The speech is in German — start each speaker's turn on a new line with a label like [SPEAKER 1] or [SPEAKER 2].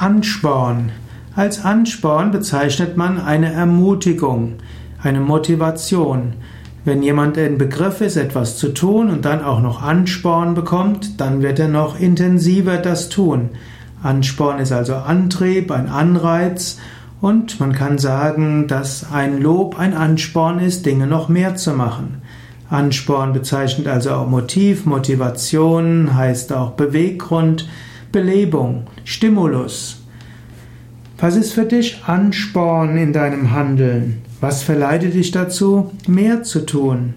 [SPEAKER 1] Ansporn. Als Ansporn bezeichnet man eine Ermutigung, eine Motivation. Wenn jemand in Begriff ist, etwas zu tun und dann auch noch Ansporn bekommt, dann wird er noch intensiver das tun. Ansporn ist also Antrieb, ein Anreiz und man kann sagen, dass ein Lob ein Ansporn ist, Dinge noch mehr zu machen. Ansporn bezeichnet also auch Motiv, Motivation heißt auch Beweggrund, Belebung, Stimulus. Was ist für dich Ansporn in deinem Handeln? Was verleitet dich dazu, mehr zu tun?